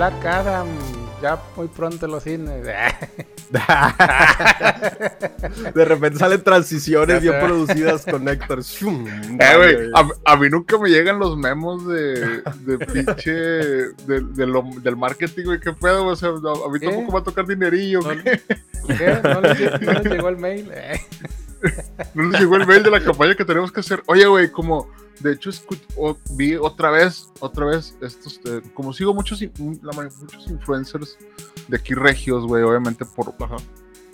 Black Adam, ya muy pronto en los cines. De repente salen transiciones bien producidas con Héctor. Eh, a, a mí nunca me llegan los memos de, de pinche de, de lo- del marketing, güey, qué pedo, o sea, a mí ¿Qué? tampoco me va a tocar dinerillo, ¿No, ¿qué? ¿No les, lle- no les llegó el mail? no nos llegó el mail de la campaña que tenemos que hacer. Oye, güey, como, de hecho, o- vi otra vez, otra vez, estos, eh, como sigo muchos, ma- muchos influencers de aquí regios, güey, obviamente por,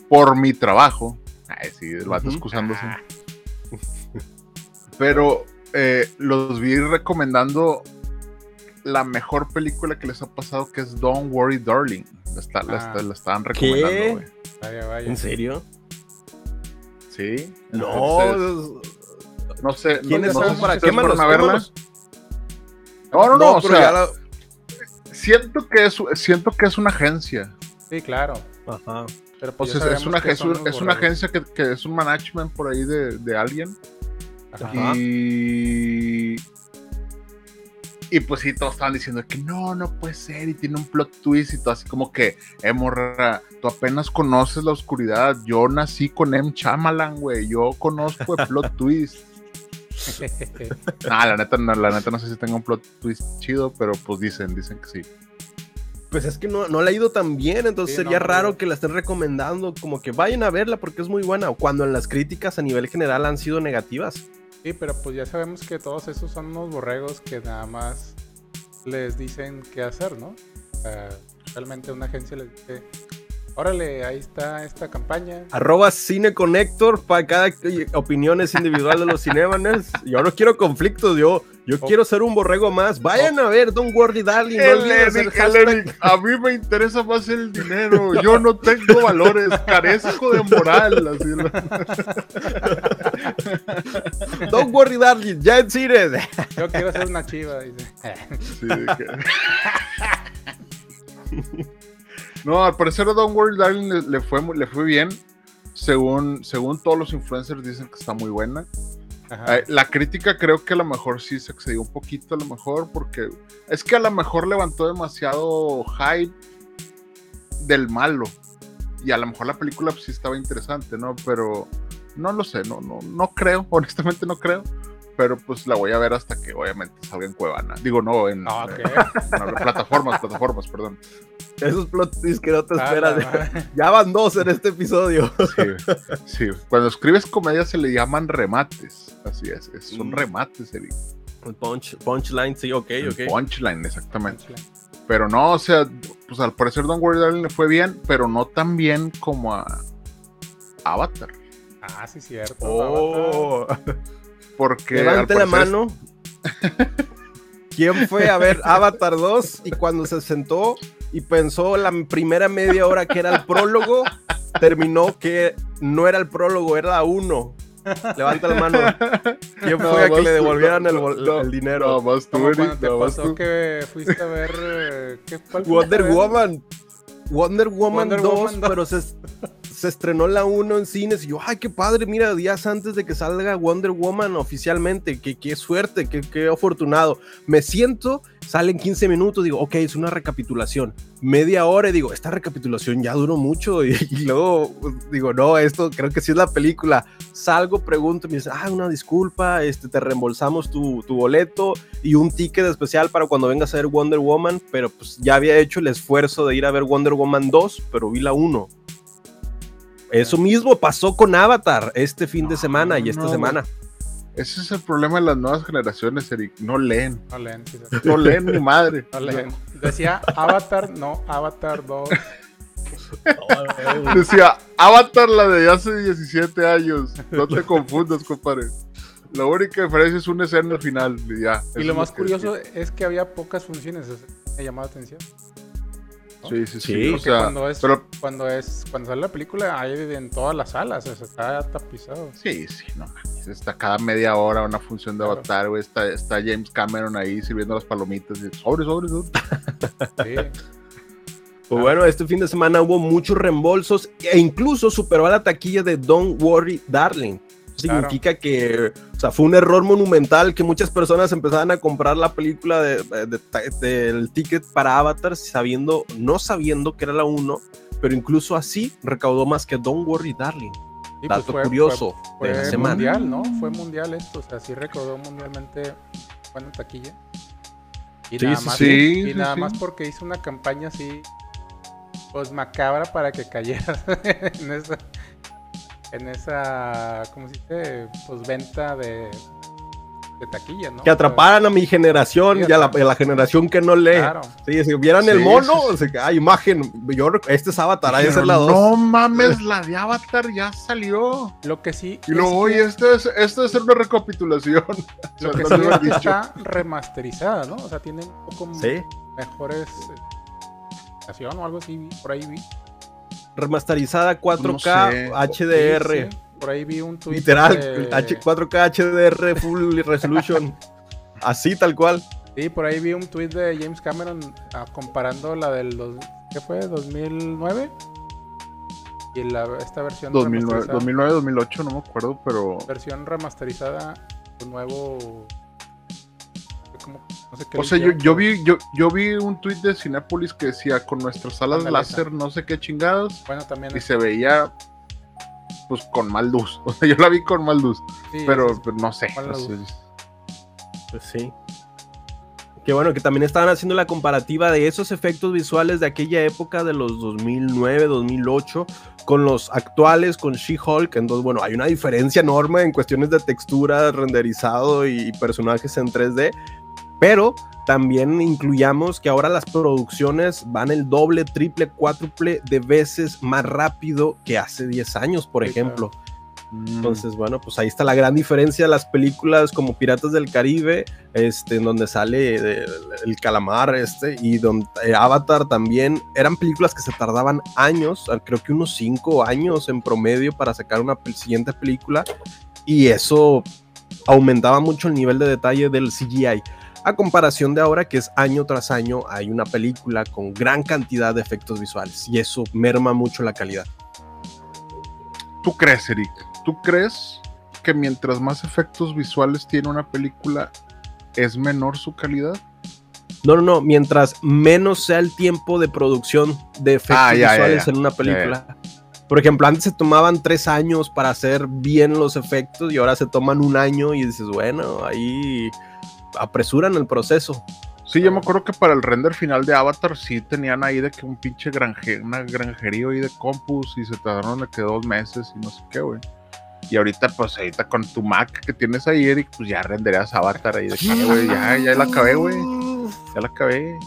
por mi trabajo. Ay, sí, el vato excusándose. Pero eh, los vi recomendando la mejor película que les ha pasado, que es Don't Worry Darling. La, está- la Ah. está- la estaban recomendando, güey. Vaya, vaya. ¿En serio? Sí. No. Entonces, no sé. ¿Quiénes no, no sé son? si ¿Para qué fueron a verla. No, no, no. o sea, la- siento, que es, siento que es una agencia. Sí, claro. Ajá. Pero O pues sea, es una, que es un- es una agencia que, que es un management por ahí de, de alguien. Ajá. Y. Y pues sí, todos estaban diciendo que no, no puede ser, y tiene un plot twist y todo así como que, eh, morra, tú apenas conoces la oscuridad. Yo nací con M. Chamalan, güey. Yo conozco el plot twist. Nah, la neta, no, la neta no sé si tenga un plot twist chido, pero pues dicen, dicen que sí. Pues es que no, no le ha ido tan bien, entonces Sí, sería no, raro no. que la estén recomendando, como que vayan a verla porque es muy buena, o cuando en las críticas a nivel general han sido negativas. Sí, pero pues ya sabemos que todos esos son unos borregos que nada más les dicen qué hacer, ¿no? Realmente una agencia les dice, órale, ahí está esta campaña. Arroba Cine Connector para cada opiniones individual de los cinemanes. Yo no quiero conflictos, yo, yo Oh. quiero ser un borrego más. Vayan a ver Don't Worry Darling. No El olviden hacer Eric, el hashtag Eric, a mí me interesa más el dinero. Yo no tengo valores, carezco de moral. Así. Don't Worry Darling, ya en cines. Yo quiero ser una chiva. Dice. Sí, que- No, al parecer a Don't Worry Darling le, le fue, le fue bien. Según, según todos los influencers dicen que está muy buena. Ajá. Eh, La crítica creo que a lo mejor sí se excedió un poquito, a lo mejor, porque es que a lo mejor levantó demasiado hype del malo. Y a lo mejor la película pues, sí estaba interesante, ¿no? Pero no lo sé, no, no, no creo, honestamente no creo. Pero pues la voy a ver hasta que obviamente salga en Cuevana. Digo, no, en, Ah, eh, en plataformas, plataformas, perdón. Esos plot twists que no te esperas. Ya van dos en este episodio. Sí, sí. Cuando escribes comedia se le llaman remates. Así es, es son Mm. remates, Eric. Punch, punchline, sí, ok, ok. Punchline, exactamente. Pero no, o sea, pues al parecer Don't Worry Darling le fue bien, pero no tan bien como a Avatar. Ah, sí, cierto. Oh. Porque Levante la parecer- mano. ¿Quién fue a ver Avatar 2 y cuando se sentó y pensó la primera media hora que era el prólogo, terminó que no era el prólogo, era la 1? Levanta la mano. ¿Quién No, fue a que le devolvieran no, el, bol- no, el dinero? No, más tú, Como Eric, cuando te pasó tú. que fuiste a ver. eh, ¿qué, cuál fuiste Wonder? Woman. Wonder Woman Wonder 2, Woman 2. pero se, se estrenó la 1 en cines y yo, ay, qué padre, mira, días antes de que salga Wonder Woman oficialmente, qué, qué suerte, qué, qué afortunado. Me siento, salen 15 minutos, digo, ok, es una recapitulación. Media hora y digo, esta recapitulación ya duró mucho y, y luego digo, no, esto creo que sí es la película. Salgo, pregunto, me dicen, ah, una disculpa, este, te reembolsamos tu, tu boleto y un ticket especial para cuando vengas a ver Wonder Woman, pero pues ya había hecho el esfuerzo de ir a ver Wonder Woman 2, pero vi la 1. Eso mismo pasó con Avatar este fin de No, semana y esta no, semana. Ese es el problema de las nuevas generaciones, Eric. No leen. No leen, sí, sí. No leen mi madre. No leen. Decía Avatar, no Avatar 2. Decía Avatar la de hace 17 años. No te confundas, compadre. La única diferencia es una escena al final. Y, ya, Y lo más curioso es que había pocas funciones. me llamó la atención. ¿No? Sí, sí, sí. Sí, o sea, cuando es, pero cuando es, cuando sale la película, hay en todas las salas, o sea, está tapizado. sí, sí, no mames. Está cada media hora una función de Claro. Avatar, güey. Está, está James Cameron ahí sirviendo las palomitas. Y sobre, sobre, sobre. Sí. Pues bueno, este fin de semana hubo muchos reembolsos e incluso superó a la taquilla de Don't Worry Darling. Claro. Significa que o sea, fue un error monumental que muchas personas empezaban a comprar la película de, de- del ticket para Avatar sabiendo, no sabiendo que era la 1, pero incluso así recaudó más que Don't Worry Darling. Sí, pues Dato fue- curioso Fue, de la fue semana. mundial, ¿no? Fue mundial esto, o sea, sí recaudó mundialmente buena taquilla. Y Sí, nada sí, más, y sí, nada más porque hizo una campaña así, pues macabra para que cayera en esa, en esa, ¿cómo se dice? Pues venta de, de taquilla, ¿no? Que atraparan a mi generación Sí, y a la, atrap- a la generación que no lee. Claro. Sí, si vieran el mono, sí, sí. o sea, que, ah, imagen, yo, este es Avatar, ahí es la 2. No mames, la de Avatar ya salió. Lo que sí. Y oye, que- esto es, esto es una recapitulación. Lo que sí lo es que está remasterizada, ¿no? O sea, tiene un poco Sí, mejores eh, o algo así, por ahí vi. Remasterizada 4K, No sé. HDR. Sí, sí, por ahí vi un tweet. Literal, de- H- 4K HDR Full Resolution. Así tal cual. Sí, por ahí vi un tweet de James Cameron ah, comparando la del. dos- ¿Qué fue? ¿2009? Y la, esta versión 2009, remasterizada. 2009, 2008, no me acuerdo, pero. Versión remasterizada, un nuevo. como- no sé qué O sea, yo, yo vi yo, yo vi un tweet de Cinépolis que decía con nuestras salas Ándale, láser, no sé qué chingados, Bueno, también. y es- se veía pues con mal luz. O sea, yo la vi con mal luz, sí, pero, es- pero no sé. Pues sí. Que bueno, que también estaban haciendo la comparativa de esos efectos visuales de aquella época de los 2009, 2008 con los actuales, con She-Hulk. Entonces, bueno, hay una diferencia enorme en cuestiones de textura, renderizado y personajes en 3D. Pero también incluyamos que ahora las producciones van el doble, triple, cuádruple de veces más rápido que hace 10 años, por Sí, ejemplo. Mm. Entonces, bueno, pues ahí está la gran diferencia de las películas como Piratas del Caribe, este, en donde sale eh, el calamar, este, y donde eh, Avatar también, eran películas que se tardaban años, ah, creo que unos cinco años en promedio para sacar una siguiente película, y eso aumentaba mucho el nivel de detalle del CGI. A comparación de ahora que es año tras año hay una película con gran cantidad de efectos visuales y eso merma mucho la calidad. ¿Tú crees, Eric? ¿Tú crees que mientras más efectos visuales tiene una película, es menor su calidad? No, no, no, mientras menos sea el tiempo de producción de efectos Ah, ya, ya, visuales ya. en una película. Por ejemplo, antes se tomaban tres años para hacer bien los efectos y ahora se toman un año y dices, bueno, ahí apresuran el proceso. Sí, yo me acuerdo que para el render final de Avatar sí tenían ahí de que un pinche granje, una granjería ahí de compus y se tardaron de que dos meses y no sé qué, güey. Y ahorita, pues ahorita con tu Mac que tienes ahí, Eric, pues ya renderías Avatar ahí de que, güey, ya, ya la acabé, güey. Ya la acabé.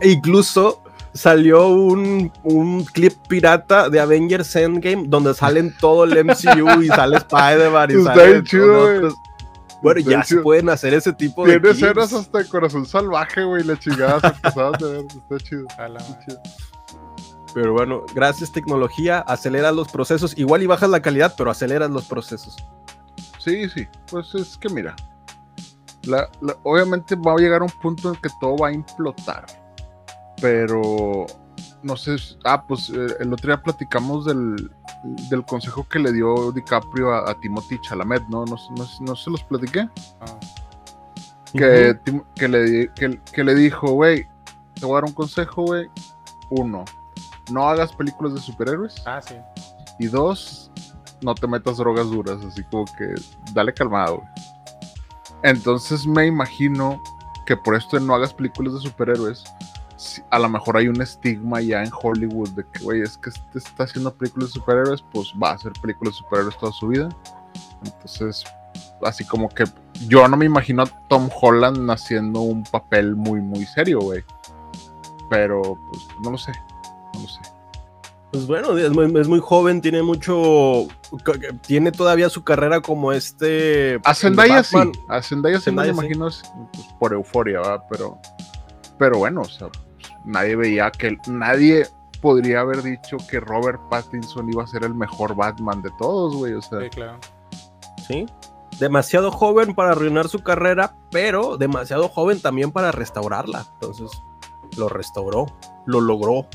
E Incluso salió un, un clip pirata de Avengers Endgame donde salen todo el MCU y sale Spider-Man y Está sale Bueno, ya se pueden hacer ese tipo de Tiene escenas hasta de corazón salvaje, güey, la chingada se pasaban de ver, está chido. A la está chido. Pero bueno, gracias tecnología, aceleras los procesos. Igual y bajas la calidad, pero aceleras los procesos. Sí, sí, pues es que mira, la- la- obviamente va a llegar a un punto en que todo va a implotar, pero no sé, ah, pues eh, el otro día platicamos del, del consejo que le dio DiCaprio a, a Timothy Chalamet, ¿no? No, no, no se los platiqué. Ah, que, que, le, que, que le dijo, güey, te voy a dar un consejo, güey. Uno, no hagas películas de superhéroes. Ah, sí. Y dos, no te metas drogas duras, así como que dale calmado. güey. Entonces me imagino que por esto de no hagas películas de superhéroes, a lo mejor hay un estigma ya en Hollywood de que, güey, es que este está haciendo películas de superhéroes, pues va a hacer películas de superhéroes toda su vida. Entonces, así como que yo no me imagino a Tom Holland haciendo un papel muy, muy serio, güey. Pero, pues, no lo sé. No lo sé. Pues bueno, es muy, es muy joven, tiene mucho. Tiene todavía su carrera como este. A Zendaya sí. A Zendaya sí me sí. imagino es, pues, por euforia, ¿verdad? Pero, Pero bueno, o sea, pues, nadie veía que nadie podría haber dicho que Robert Pattinson iba a ser el mejor Batman de todos, güey. O sea, Sí, claro. ¿sí? Demasiado joven para arruinar su carrera, pero demasiado joven también para restaurarla. Entonces, lo restauró, lo logró.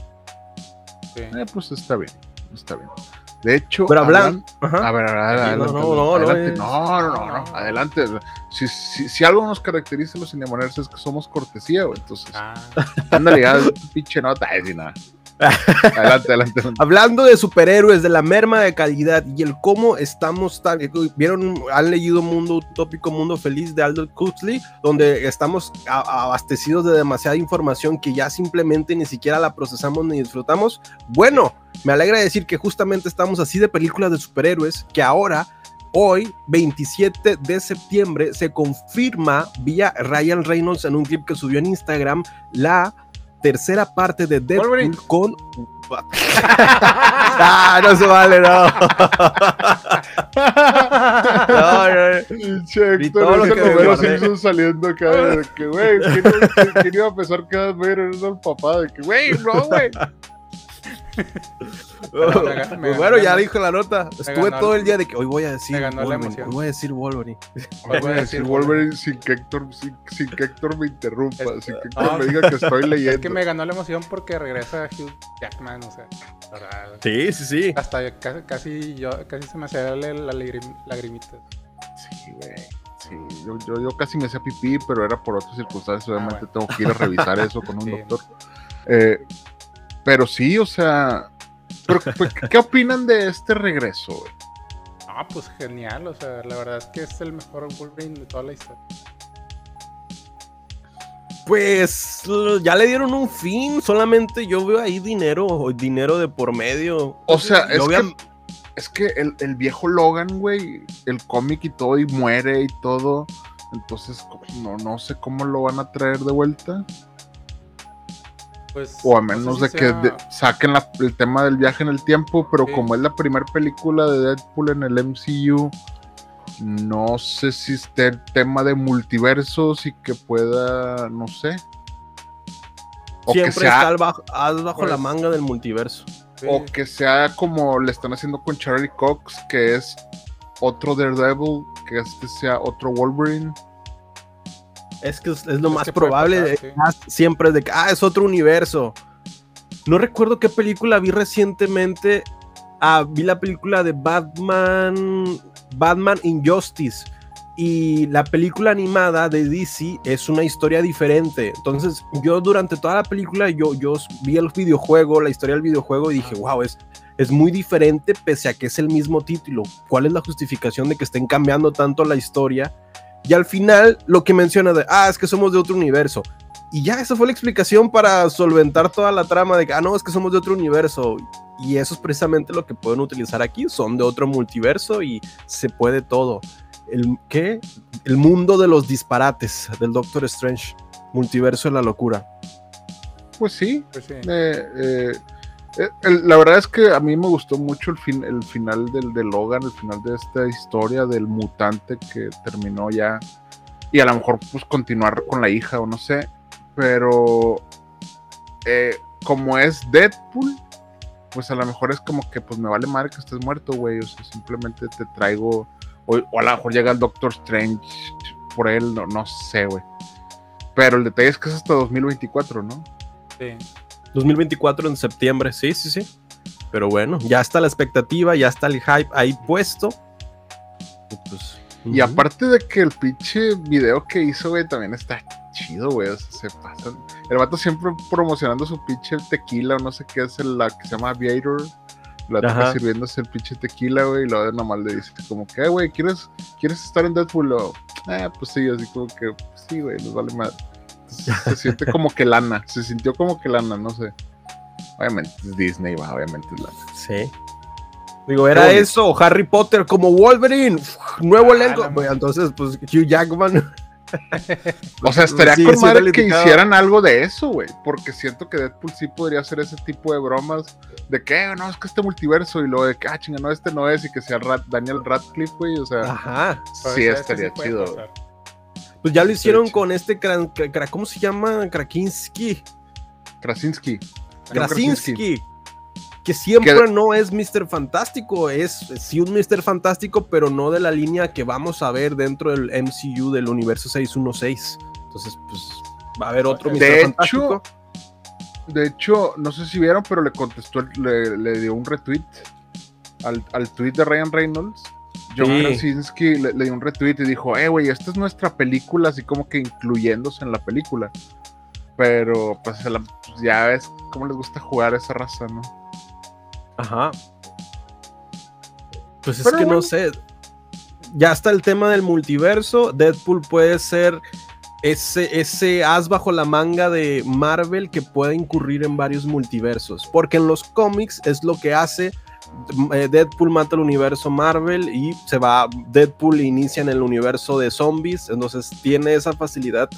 Sí. eh, pues está bien, está bien. De hecho, Pero hablan-. A ver, adelante. no, no, no, adelante. es- no, no, no, no, adelante. Si, si, si algo nos caracteriza a los cinemoneros es que somos cortesía, güey. Entonces, Ah, ándale, ya, pinche nota, ay, sí, nada. Hablando de superhéroes, de la merma de calidad y el cómo estamos tan. ¿Vieron? Han leído Mundo Utópico, Mundo Feliz de Aldous Huxley, donde estamos abastecidos de demasiada información que ya simplemente ni siquiera la procesamos ni disfrutamos. Bueno, me alegra decir que justamente estamos así de películas de superhéroes que ahora. Hoy, 27 de septiembre, se confirma vía Ryan Reynolds en un clip que subió en Instagram la tercera parte de Deadpool Wolverine. con ah, no se vale, no. no, no. Héctor, todo lo que me. Simpson saliendo acá de que, güey, ¿quién, iba a pensar que era el papá? De que, güey, no, güey. Pero me ga- me Pues bueno, ya dijo la nota. Estuve todo el- día de que hoy voy a decir Wolverine. Hoy voy a decir Wolverine. Voy a decir Wolverine sin que Héctor, sin, sin que Héctor me interrumpa, Es- sin que Héctor no, me diga que estoy leyendo. Es que me ganó la emoción porque regresa Hugh Jackman, o sea, Sí, sí, sí. hasta casi, casi yo, casi se me hacía la, la lagrim- lagrimita. Sí, güey. Sí, yo, yo, yo casi me hacía pipí, pero era por otras circunstancias. Obviamente bueno. tengo que ir a revisar eso con un Sí. doctor. Eh, pero sí, o sea. Pero, pues, ¿Qué opinan de este regreso? güey? Ah, pues genial, o sea, la verdad es que es el mejor Wolverine de toda la historia. Pues ya le dieron un fin. Solamente yo veo ahí dinero, dinero de por medio. O sea, es que, es que el, el viejo Logan, güey, el cómic y todo, y muere y todo. Entonces, no, no sé cómo lo van a traer de vuelta. Pues, O a no sé menos si de que de- saquen la- el tema del viaje en el tiempo, pero Sí. como es la primera película de Deadpool en el MCU, no sé si esté el tema de multiversos y que pueda, no sé. O que siempre sea, está al bajo, Pues- la manga del multiverso. sí. o que sea como le están haciendo con Charlie Cox, que es otro Daredevil, que este sea otro Wolverine. Es que es, es lo Es más probable. pasar, de- sí. ah, Siempre es de que, ah, es otro universo. No recuerdo qué película vi recientemente. Ah, vi la película de Batman, Batman Injustice. Y la película animada de DC es una historia diferente. Entonces, yo durante toda la película, yo, yo vi el videojuego, la historia del videojuego, y dije, wow, es, es muy diferente pese a que es el mismo título. ¿Cuál es la justificación de que estén cambiando tanto la historia? Y al final lo que menciona de, ah, es que somos de otro universo. Y ya esa fue la explicación para solventar toda la trama de que, ah, no, es que somos de otro universo. Y eso es precisamente lo que pueden utilizar aquí. Son de otro multiverso y se puede todo. El, ¿Qué? El mundo de los disparates del Doctor Strange. Multiverso de la locura. Pues sí, Pues sí. Eh, eh, la verdad es que a mí me gustó mucho el, fin, el final del, de Logan, el final de esta historia del mutante que terminó ya. Y a lo mejor pues continuar con la hija o no sé. Pero eh, como es Deadpool, pues a lo mejor es como que pues me vale madre que estés muerto, güey. O sea, simplemente te traigo. O, o a lo mejor llega el Doctor Strange por él, no, no sé, güey. Pero el detalle es que es hasta 2024, ¿no? sí. 2024 en septiembre, sí, sí, sí. Pero bueno, ya está la expectativa, ya está el hype ahí puesto. Y, pues, Y ujú. aparte de que el pinche video que hizo, güey, también está chido, güey. O sea, se pasan. El vato siempre promocionando su pinche tequila o no sé qué es la que se llama Aviator. La toca sirviéndose el pinche tequila, güey. Y luego nomás le dice como que, "Eh, güey, ¿quieres, ¿quieres estar en Deadpool? O, eh, pues sí, así como que, pues sí, güey, nos vale más. Se siente como que lana. Se sintió como que lana, no sé. Obviamente es Disney, va, obviamente es lana. Sí. Digo, era eso, Harry Potter como Wolverine, uf, nuevo Ah, elenco. entonces, pues Hugh Jackman. O sea, estaría Sigue con madre que hicieran algo de eso, güey. Porque siento que Deadpool sí podría hacer ese tipo de bromas. De que, "Eh, no, es que este multiverso. Y luego de que, ah, chinga, no, este no es. Y que sea Rat- Daniel Radcliffe, güey. O sea, Ajá. Sí este estaría chido. pasar. Pues ya lo hicieron con este, ¿cómo se llama? Krasinski. Krasinski. Krasinski. Que siempre Que- no es Mr. Fantástico, es sí un Mr. Fantástico, pero no de la línea que vamos a ver dentro del MCU del universo 616. Entonces, pues va a haber otro Mr. De Fantástico. hecho, de hecho, no sé si vieron, pero le contestó, le, le dio un retweet al, al tweet de Ryan Reynolds. John Sí. Krasinski le, le dio un retweet y dijo, eh, güey, esta es nuestra película, así como que incluyéndose en la película. Pero, pues, la- pues, ya ves cómo les gusta jugar a esa raza, ¿no? Ajá. Pues es Pero que no sé. Ya está el tema del multiverso. Deadpool puede ser ese, ese as bajo la manga de Marvel que puede incurrir en varios multiversos. Porque en los cómics es lo que hace. Eh, Deadpool mata el universo Marvel y se va. Deadpool inicia en el universo de zombies. Entonces tiene esa facilidad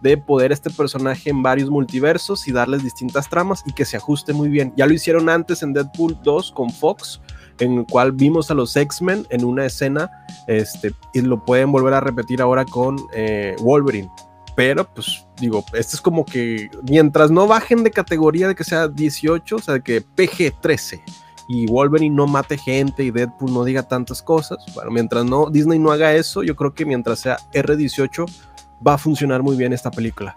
de poder este personaje en varios multiversos y darles distintas tramas y que se ajuste muy bien. Ya lo hicieron antes en Deadpool 2 con Fox, en el cual vimos a los X-Men en una escena este, y lo pueden volver a repetir ahora con eh, Wolverine. Pero, pues, digo, este es como que mientras no bajen de categoría de que sea 18, o sea, de que PG-13 y Wolverine no mate gente y Deadpool no diga tantas cosas, bueno, mientras no Disney no haga eso, yo creo que mientras sea R18 va a funcionar muy bien esta película.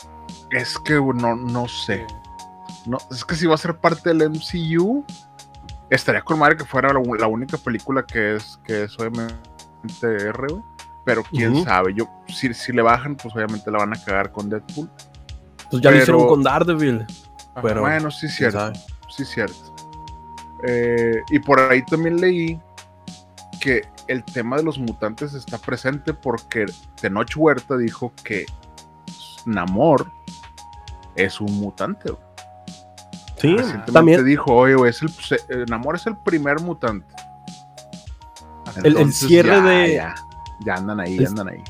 Es que no, no sé. No, es que si va a ser parte del MCU, estaría con madre que fuera la, la única película que es, que es obviamente R, güey. Pero quién sabe. Yo, si, si le bajan, pues obviamente la van a cagar con Deadpool. Pues ya lo hicieron con Daredevil. Pero- bueno, sí, quién cierto. Sí, cierto. Eh, y por ahí también leí que el tema de los mutantes está presente porque Tenoch Huerta dijo que Namor es un mutante. güey. Sí, Recientemente también dijo, oye, güey, es el, eh, Namor es el primer mutante. El- el cierre ya, de- Ya, ya andan ahí, ya andan ahí.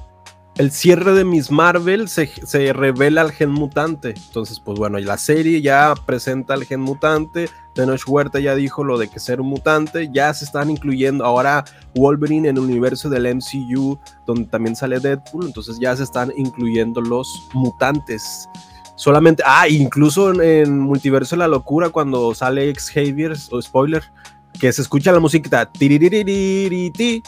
El cierre de Miss Marvel se, revela al gen mutante. Entonces, pues bueno, la serie ya presenta al gen mutante. Tenoch Huerta ya dijo lo de que ser un mutante. Ya se están incluyendo ahora Wolverine en el universo del MCU, donde también sale Deadpool. Entonces ya se están incluyendo los mutantes. Solamente, ah, incluso en, Multiverso de la Locura, cuando sale Xavier, o spoiler, que se escucha la tiririririri, tiririririri,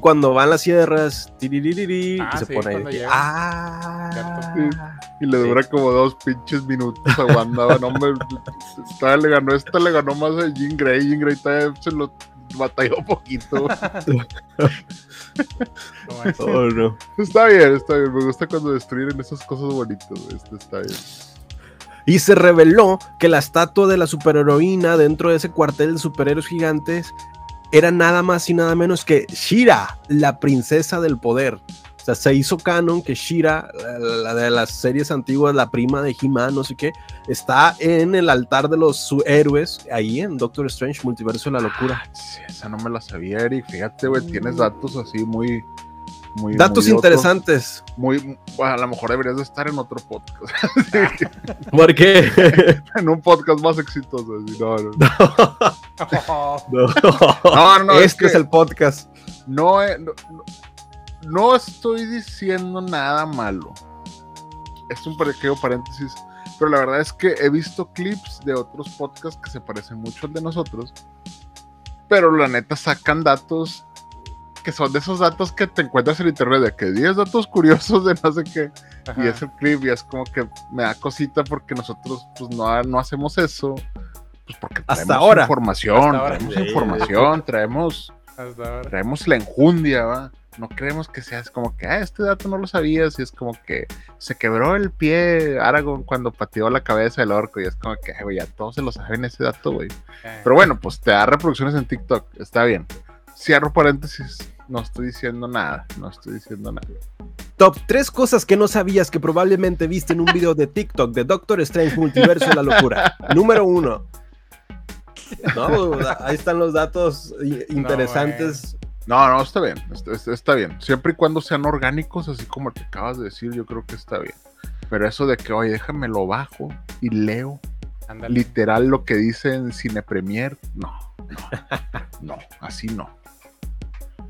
cuando van las sierras, tiririririri, Ah, y se sí, pone ahí ah, Y le Sí. dura como dos pinches minutos a Wanda. no, hombre, esta le ganó, esta le ganó más a Jean Grey. Jean Grey se lo batalló un poquito. Oh, no. Está bien, está bien. Me gusta cuando destruyen esas cosas bonitas. Este está bien. Y se reveló que la estatua de la superheroína dentro de ese cuartel de superhéroes gigantes era nada más y nada menos que Shira, la princesa del poder. O sea, se hizo canon que Shira, la, la de las series antiguas, la prima de He-Man, no sé qué, está en el altar de los héroes, ahí en Doctor Strange, Multiverso de la Locura. Ah, sí, esa no me la sabía, Eric. Fíjate, güey, tienes datos así muy. muy Datos muy otros- interesantes. muy, bueno, a lo mejor deberías de estar en otro podcast. Porque en un podcast más exitoso. así, no, no. No, No, no, es este que- es el podcast. No, eh, no, no- no estoy diciendo nada malo. Es un pequeño paréntesis. Pero la verdad es que he visto clips de otros podcasts que se parecen mucho al de nosotros. Pero la neta sacan datos que son de esos datos que te encuentras en internet de que 10 datos curiosos de no sé qué. ajá. Y es el clip y es como que me da cosita porque nosotros pues no, no hacemos eso. Pues porque Hasta traemos ahora. información, Hasta ahora. traemos Sí. información, traemos Hasta ahora. traemos la enjundia, ¿va? No creemos que sea como que, ah, este dato no lo sabías, y es como que se quebró el pie Aragorn cuando pateó la cabeza del orco, y es como que, "Ay, güey, ya todos se lo saben ese dato, güey. Eh, Pero bueno, pues te da reproducciones en TikTok, está bien. Cierro paréntesis, no estoy diciendo nada, no estoy diciendo nada. Top 3 cosas que no sabías que probablemente viste en un video de TikTok de Doctor Strange Multiverso de la Locura. Número 1. No, ahí están los datos interesantes. No, no, está bien, está, está- está bien. Siempre y cuando sean orgánicos, así como te acabas de decir, yo creo que está bien. Pero eso de que, oye, déjame lo bajo y leo ándale. literal lo que dice en Cine Premier, no, no, no, así no.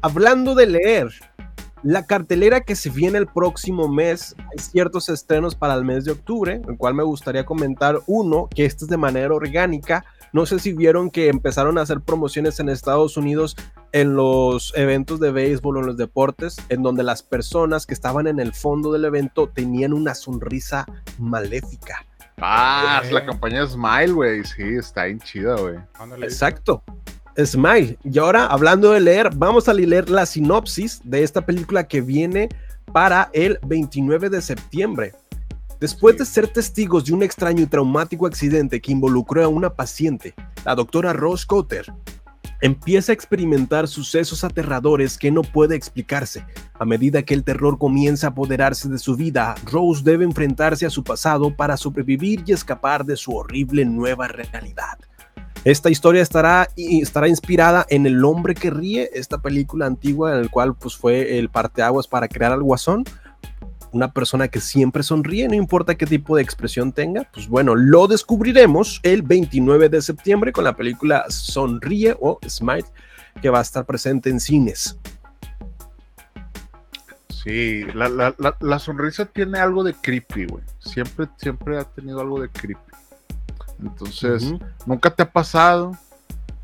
Hablando de leer, La cartelera que se viene el próximo mes, hay ciertos estrenos para el mes de octubre, el cual me gustaría comentar uno, que este es de manera orgánica. No sé si vieron que empezaron a hacer promociones en Estados Unidos en los eventos de béisbol o en los deportes, en donde las personas que estaban en el fondo del evento tenían una sonrisa maléfica. Ah, es la campaña Smile, güey. Sí, está bien chida, güey. Exacto. Smile. Y ahora, hablando de leer, vamos a leer la sinopsis de esta película que viene para el 29 de septiembre. Después de ser testigos de un extraño y traumático accidente que involucró a una paciente, la doctora Rose Cotter empieza a experimentar sucesos aterradores que no puede explicarse. A medida que el terror comienza a apoderarse de su vida, Rose debe enfrentarse a su pasado para sobrevivir y escapar de su horrible nueva realidad. Esta historia estará, estará inspirada en El hombre que ríe, esta película antigua en la cual pues, fue el parteaguas para crear al guasón. Una persona que siempre sonríe, no importa qué tipo de expresión tenga. Pues bueno, lo descubriremos el 29 de septiembre con la película Sonríe o Smile, que va a estar presente en cines. Sí, la, sonrisa tiene algo de creepy, güey. Siempre, siempre ha tenido algo de creepy. Entonces, nunca te ha pasado.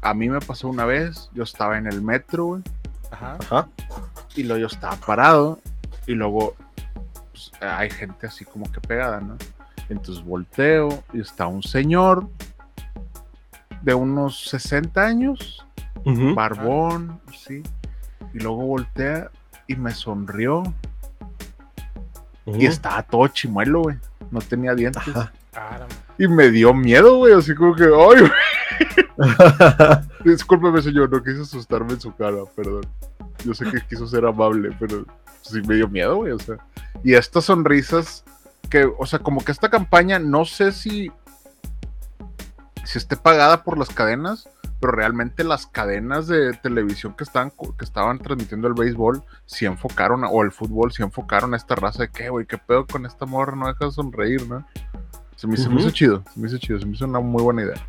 A mí me pasó una vez, yo estaba en el metro, güey. Ajá. Y luego yo estaba parado. Y luego pues, hay gente así como que pegada, ¿no? Entonces volteo y está un señor de unos 60 años, barbón, sí. Y luego voltea y me sonrió. Y estaba todo chimuelo, güey. No tenía dientes. Y me dio miedo, güey, así como que, ay, güey. Discúlpeme, señor, no quise asustarme en su cara, perdón. Yo sé que quiso ser amable, pero sí me dio miedo, güey, o sea. Y estas sonrisas que, o sea, como que esta campaña, no sé si, si esté pagada por las cadenas, pero realmente las cadenas de televisión que estaban, que estaban transmitiendo el béisbol, sí enfocaron, o el fútbol, sí enfocaron a esta raza de que, güey, qué pedo con esta morra, no deja de sonreír, ¿no? Se me, hizo chido, se me hizo chido, se me hizo una muy buena idea.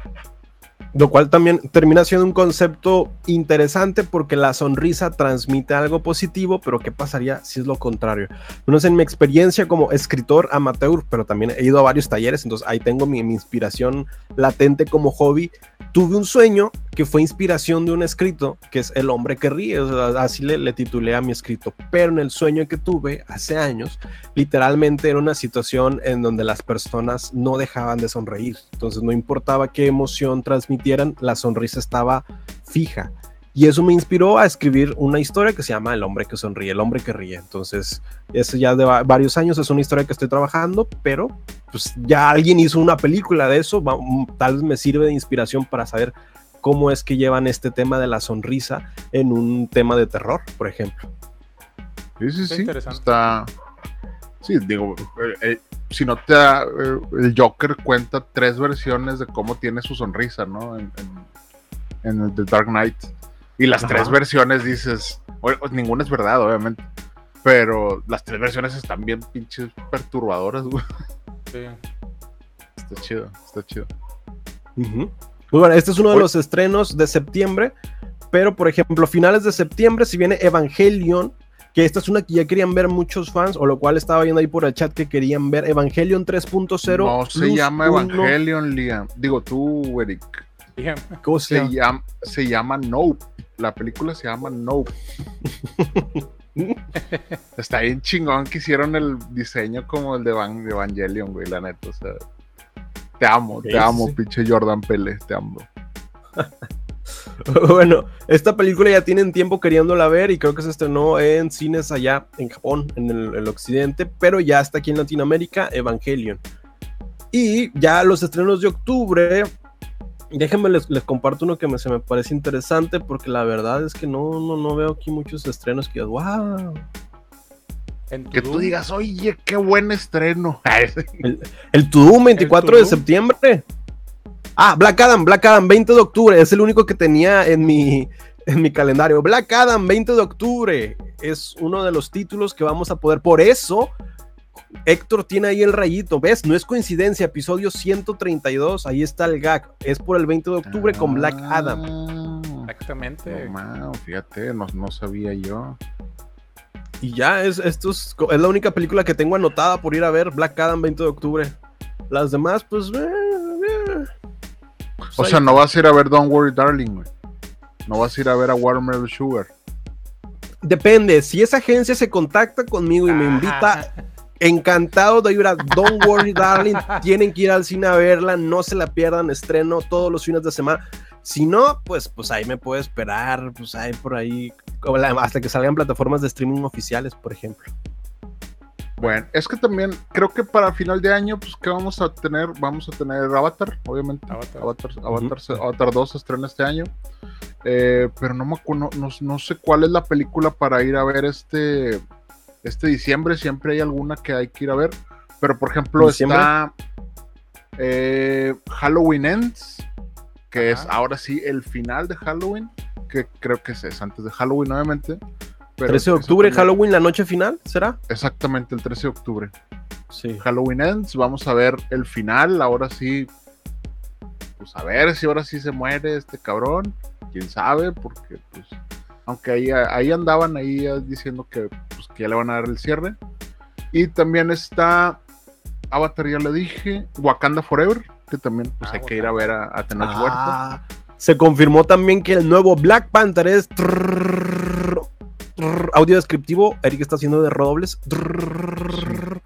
Lo cual también termina siendo un concepto interesante porque la sonrisa transmite algo positivo, pero ¿qué pasaría si es lo contrario? No sé, en mi experiencia como escritor amateur, pero también he ido a varios talleres, entonces ahí tengo mi, mi inspiración latente como hobby. Tuve un sueño que fue inspiración de un escrito, que es El hombre que ríe, así le, le, titulé a mi escrito, pero en el sueño que tuve hace años, literalmente era una situación en donde las personas no dejaban de sonreír, entonces no importaba qué emoción transmitieran, la sonrisa estaba fija. Y eso me inspiró a escribir una historia que se llama El hombre que sonríe, el hombre que ríe. Entonces, eso ya de varios años es una historia que estoy trabajando, pero pues ya alguien hizo una película de eso, tal vez me sirve de inspiración para saber cómo es que llevan este tema de la sonrisa en un tema de terror, por ejemplo. Sí, sí, sí. Está. Sí, digo, eh, eh, si no te. Eh, el Joker cuenta tres versiones de cómo tiene su sonrisa, ¿no? En, el The Dark Knight. Y las tres versiones dices. ninguna es verdad, obviamente. Pero las tres versiones están bien pinches perturbadoras, güey. Sí. Está chido, está chido. Pues bueno, este es uno de los estrenos de septiembre, pero por ejemplo, finales de septiembre, si viene Evangelion, que esta es una que ya querían ver muchos fans, o lo cual estaba viendo ahí por el chat que querían ver Evangelion 3.0. No se llama Evangelion, Liam. Digo tú, Eric. ¿Cómo se, llama? Se llama Nope. La película se llama Nope. Está bien chingón que hicieron el diseño como el de, Evangelion, güey, la neta. O sea, te amo, te amo, pinche Jordan Pele, te amo. bueno, esta película ya tienen tiempo queriéndola ver y creo que se estrenó en cines allá en Japón, en el, occidente, pero ya está aquí en Latinoamérica, Evangelion. Y ya los estrenos de octubre, déjenme les, comparto uno que me, se me parece interesante porque la verdad es que no, no, no veo aquí muchos estrenos que, wow, que tú digas, oye, qué buen estreno. el, el 24 de septiembre. Ah, Black Adam, Black Adam, 20 de octubre. Es el único que tenía en mi, en mi calendario. Black Adam, 20 de octubre. Es uno de los títulos que vamos a poder. Por eso, Héctor tiene ahí el rayito. ¿Ves? No es coincidencia. Episodio 132. Ahí está el gag. Es por el 20 de octubre con Black Adam. Exactamente. fíjate, no, no sabía yo. Y ya, es, esto es, es la única película que tengo anotada por ir a ver, Black Adam 20 de octubre. Las demás, pues... eh, eh. Pues O sea, no vas a ir a ver Don't Worry Darling, güey. No vas a ir a ver a Watermelon Sugar. Depende, si esa agencia se contacta conmigo y me invita, encantado de ir a Don't Worry Darling, tienen que ir al cine a verla, no se la pierdan, estreno todos los fines de semana. Si no, pues, pues ahí me puedo esperar, pues ahí por ahí, hasta que salgan plataformas de streaming oficiales, por ejemplo. Bueno, es que también creo que para final de año, pues que vamos a tener, vamos a tener Avatar, obviamente. Avatar. Avatar, Avatar, se- Avatar 2 se estrena este año. Eh, pero no me acu- no, no- no sé cuál es la película para ir a ver este, este diciembre. Siempre hay alguna que hay que ir a ver. Pero por ejemplo, ¿Diciembre? está eh, Halloween Ends, que es ahora sí el final de Halloween, que creo que es, es antes de Halloween, obviamente. pero 13 de octubre, Halloween, la noche final, ¿será? Exactamente, el 13 de octubre. Sí. Halloween Ends, vamos a ver el final, ahora sí, pues a ver si ahora sí se muere este cabrón, quién sabe, porque pues, aunque ahí, ahí andaban ahí eh, diciendo que, pues, que ya le van a dar el cierre. Y también está Avatar, ya le dije, Wakanda Forever, que también pues Ah, hay que ir a ver a, a Tenoch Huerta. Ah, se confirmó también que el nuevo Black Panther es trrr, trrr, audio descriptivo. Eric está haciendo de robles. Trrr,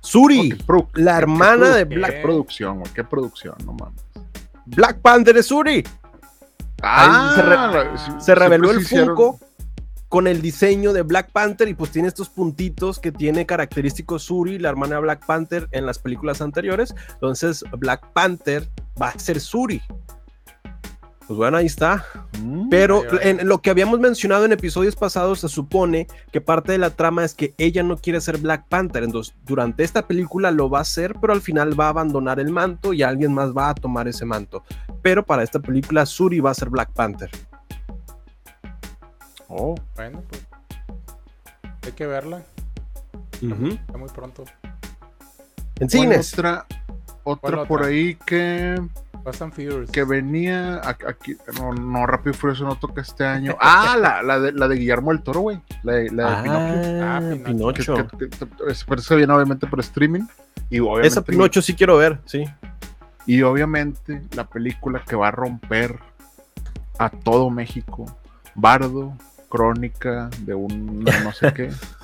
Suri, la hermana qué de Black Qué producción, güey, qué producción, no mames. Black Panther es Suri. Ah, se re- la- sí, Se reveló el Funko con el diseño de Black Panther y pues tiene estos puntitos que tiene característicos Suri, la hermana de Black Panther en las películas anteriores. Entonces Black Panther va a ser Suri. Pues bueno, ahí está. Mm. Pero Vaya, vaya. en lo que habíamos mencionado en episodios pasados, se supone que parte de la trama es que ella no quiere ser Black Panther. Entonces, durante esta película lo va a hacer, pero al final va a abandonar el manto y alguien más va a tomar ese manto. Pero para esta película, Suri va a ser Black Panther. Oh, Bueno, pues. Hay que verla. Está muy pronto. En ¿Cuál cines. Otra, otra ¿Cuál por otra? ahí que, Fast and Furious. que venía aquí. No, no, Rápido y Furioso no toca este año. Ah, la, la, de, la de Guillermo del Toro, güey. La, de- la de Pinocchio. Ah, Ah, Que, Pinocho. que- viene obviamente por streaming. Y obviamente, Esa Pinocho sí quiero ver, sí. y obviamente la película que va a romper a todo México. Bardo, crónica de un no sé qué.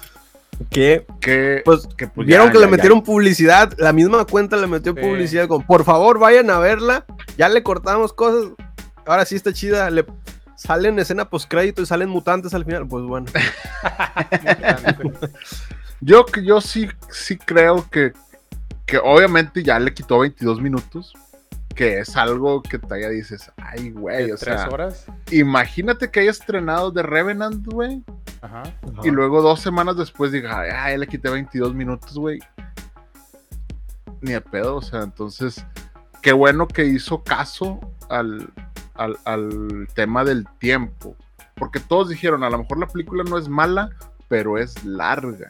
Que Que, Pues, que, pues, vieron ya- que ya- le ya- metieron publicidad, la misma cuenta le metió Sí. publicidad con, por favor vayan a verla, ya le cortamos cosas, ahora sí está chida, le salen escena post crédito y salen mutantes al final, pues bueno. Yo, que- yo sí, sí creo que, que obviamente ya le quitó 22 minutos, que es algo que todavía dices, ay, güey, o tres sea, horas. imagínate que haya estrenado The Revenant, güey, Ajá. y luego dos semanas después diga, ay, le quité 22 minutos, güey. Ni de pedo, o sea, entonces, qué bueno que hizo caso al, al, al tema del tiempo, porque todos dijeron, a lo mejor la película no es mala, pero es larga.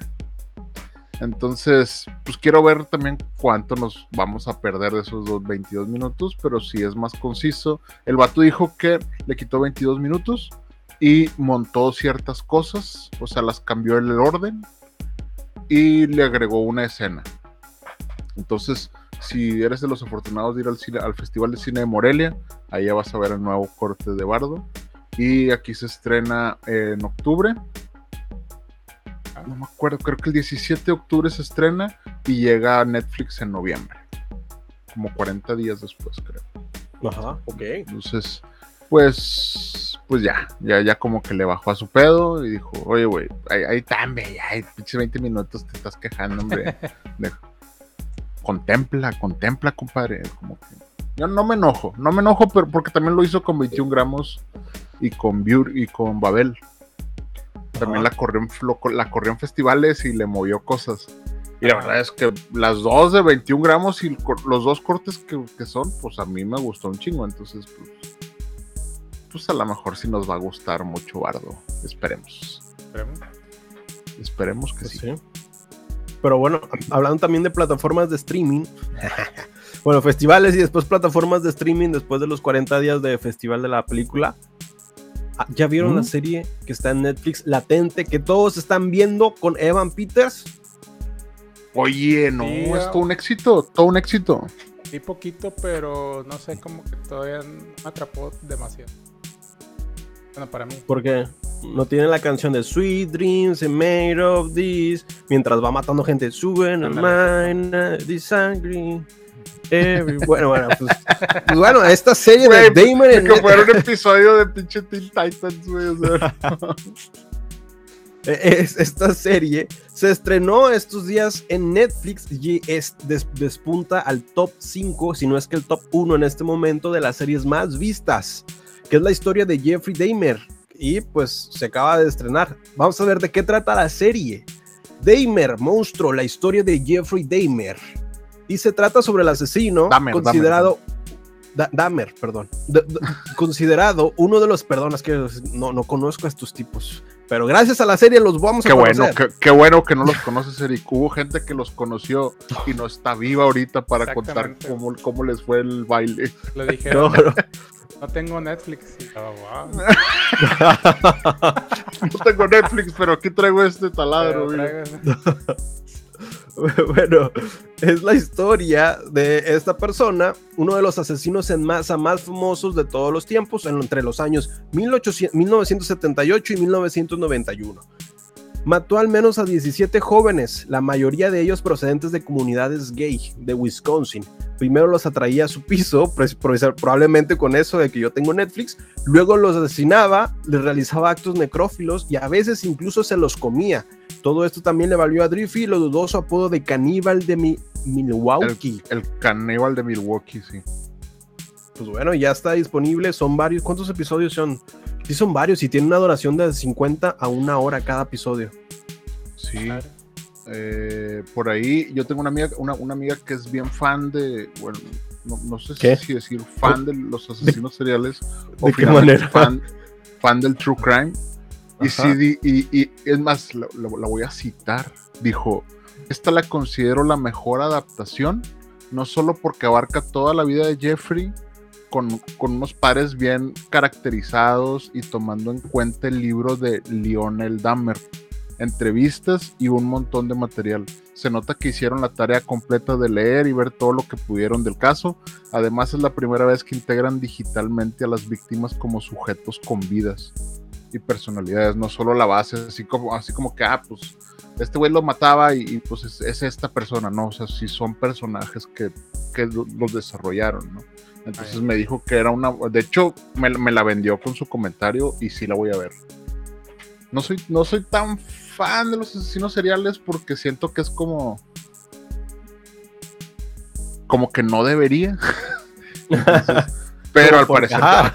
Entonces, pues quiero ver también cuánto nos vamos a perder de esos dos 22 minutos, pero si es más conciso. El vato dijo que le quitó 22 minutos y montó ciertas cosas, o sea, las cambió el orden y le agregó una escena. Entonces, si eres de los afortunados de ir al, al Festival de Cine de Morelia, ya vas a ver el nuevo corte de Bardo. Y aquí se estrena en octubre. No me acuerdo, creo que el 17 de octubre se estrena y llega a Netflix en noviembre. Como 40 días después, creo. Ajá, ok. Entonces, pues, pues ya, ya, ya como que le bajó a su pedo y dijo, oye, güey, ahí, ahí también, ya, hay pinches 20 minutos te estás quejando, hombre. De- contempla, contempla, compadre. Como que, yo no me enojo, no me enojo, pero porque también lo hizo con 21 gramos y con Bur y con Babel. También Ajá. la corrió, en, lo- la corrió en festivales y le movió cosas. Y la verdad es que las dos de 21 gramos y los dos cortes que, que son, pues a mí me gustó un chingo. Entonces, pues, pues a lo mejor sí nos va a gustar mucho Bardo. Esperemos. Esperemos. Esperemos que Pues sí. sí. Pero bueno, hablando también de plataformas de streaming. bueno, festivales y después plataformas de streaming después de los 40 días de festival de la película. Ah, ¿Ya vieron la serie que está en Netflix, latente, que todos están viendo con Evan Peters? Oye, no, Sí, es todo un éxito, todo un éxito. Vi poquito, pero no sé, como que todavía me atrapó demasiado. Bueno, para mí. Porque no tiene la canción de Sweet Dreams and Made of This, mientras va matando gente. Suben a mine, disagree. Every... Bueno, bueno, pues, pues bueno, esta serie de Güey, Damon en que fuera un episodio de pinche Teen Titans, güey. o sea. Eh, es- esta serie se estrenó estos días en Netflix y es, des- despunta al top 5, si no es que el top 1 en este momento de las series más vistas, que es la historia de Jeffrey Dahmer. Y pues se acaba de estrenar. Vamos a ver de qué trata la serie. Dahmer, monstruo, la historia de Jeffrey Dahmer. Y se trata sobre el asesino Dahmer, considerado... Da- Dahmer, perdón. D- d- considerado uno de los... Perdón, es que no, no conozco a estos tipos. Pero gracias a la serie los vamos a Qué bueno, conocer. qué, qué bueno que no los conoces, Eric. Hubo gente que los conoció y no está viva ahorita para contar cómo, cómo les fue el baile. Le No, dijeron, no. no tengo Netflix. Oh, wow. No tengo Netflix, pero aquí traigo este taladro. Traigan- bueno, es la historia de esta persona, uno de los asesinos en masa más famosos de todos los tiempos, en- entre los años 1800 1978 y 1991. Mató al menos a 17 jóvenes, la mayoría de ellos procedentes de comunidades gay de Wisconsin. Primero los atraía a su piso, pues, probablemente con eso de que yo tengo Netflix, luego los asesinaba, les realizaba actos necrófilos y a veces incluso se los comía. Todo esto también le valió a Driffy lo dudoso apodo de caníbal de Mi- Milwaukee. El caníbal de Milwaukee, sí. Pues bueno, ya está disponible, son varios. ¿Cuántos episodios son? Sí, son varios y tiene una duración de 50 a una hora cada episodio. Sí. Eh, por ahí, yo tengo una amiga, una, una amiga que es bien fan de, bueno, no, no sé ¿Qué? si decir fan de los asesinos seriales o de qué manera? fan, fan del true crime. Y sí, y, y es más, la, la- la voy a citar. Dijo, esta la considero la mejor adaptación, no solo porque abarca toda la vida de Jeffrey, con, unos pares bien caracterizados y tomando en cuenta el libro de Lionel Dahmer, entrevistas y un montón de material. Se nota que hicieron la tarea completa de leer y ver todo lo que pudieron del caso. Además es la primera vez que integran digitalmente a las víctimas como sujetos con vidas y personalidades, no solo la base, así como, así como que, ah, pues este güey lo mataba y, pues es, es esta persona, ¿no? O sea, sí son personajes que, que lo- los desarrollaron, ¿no? Entonces me dijo que era una, de hecho me, me la vendió con su comentario y sí la voy a ver. No soy, no soy tan fan de los asesinos seriales porque siento que es como, como que no debería. Entonces, pero al parecer, al,